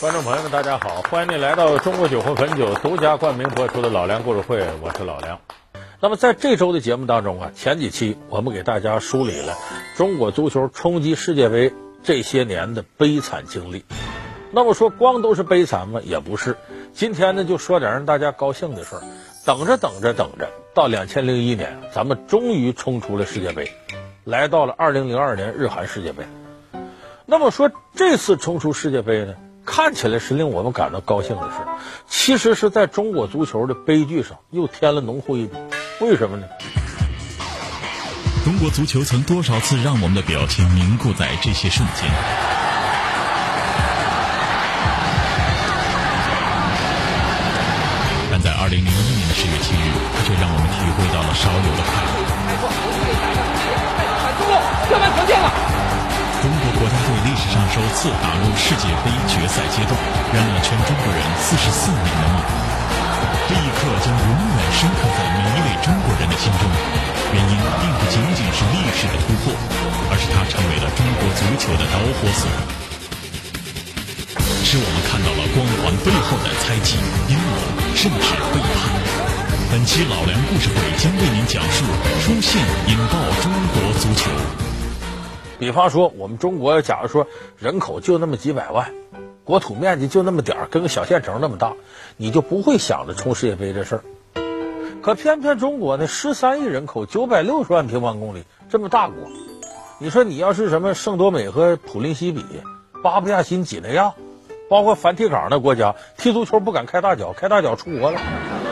观众朋友们，大家好，欢迎您来到中国酒魂汾酒独家冠名播出的《老梁故事会》，我是老梁。那么在这周的节目当中啊，前几期我们给大家梳理了中国足球冲击世界杯这些年的悲惨经历。那么说光都是悲惨吗？也不是。今天呢，就说点让大家高兴的事儿。等着等着等着，到两千零一年，咱们终于冲出了世界杯，来到了二零零二年日韩世界杯。那么说这次冲出世界杯呢？看起来是令我们感到高兴的事，其实是在中国足球的悲剧上又添了浓厚一笔。为什么呢？中国足球曾多少次让我们的表情凝固在这些瞬间？但在二零零一年的十月七日，却让我们体会到了少有的快乐。首次打入世界杯决赛阶段，圆了全中国人四十四年的梦。这一刻将永远深刻在每一位中国人的心中。原因并不仅仅是历史的突破，而是它成为了中国足球的导火索，使我们看到了光环背后的猜忌、阴谋，甚至背叛。本期老梁故事会将为您讲述出现引爆中国足球。比方说，我们中国假如说人口就那么几百万，国土面积就那么点儿，跟个小县城那么大，你就不会想着冲世界杯这事儿。可偏偏中国呢，十三亿人口，九百六十万平方公里，这么大国，你说你要是什么圣多美和普林西比、巴布亚新几内亚，包括梵蒂冈的国家，踢足球不敢开大脚，开大脚出国了，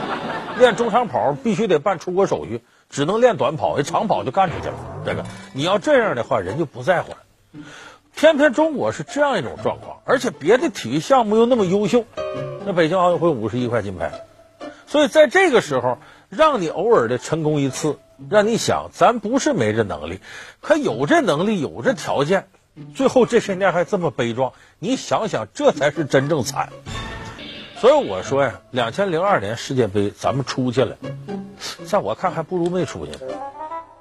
练中长跑必须得办出国手续。只能练短跑，长跑就干出去了。这个你要这样的话，人就不在乎了。偏偏中国是这样一种状况，而且别的体育项目又那么优秀。那北京奥运会五十一块金牌，所以在这个时候，让你偶尔的成功一次，让你想，咱不是没这能力，可有这能力，有这条件，最后这些年还这么悲壮，你想想，这才是真正惨。所以我说呀，两千零二年世界杯咱们出去了。在我看，还不如没出去呢，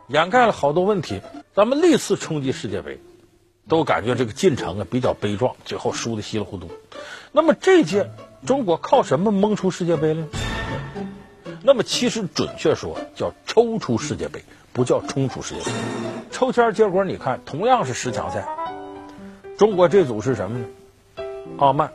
掩盖了好多问题。咱们历次冲击世界杯，都感觉这个进程啊比较悲壮，最后输的稀里糊涂。那么这届中国靠什么蒙出世界杯呢？那么其实准确说叫抽出世界杯，不叫冲出世界杯。抽签结果你看，同样是十强赛，中国这组是什么呢？傲慢。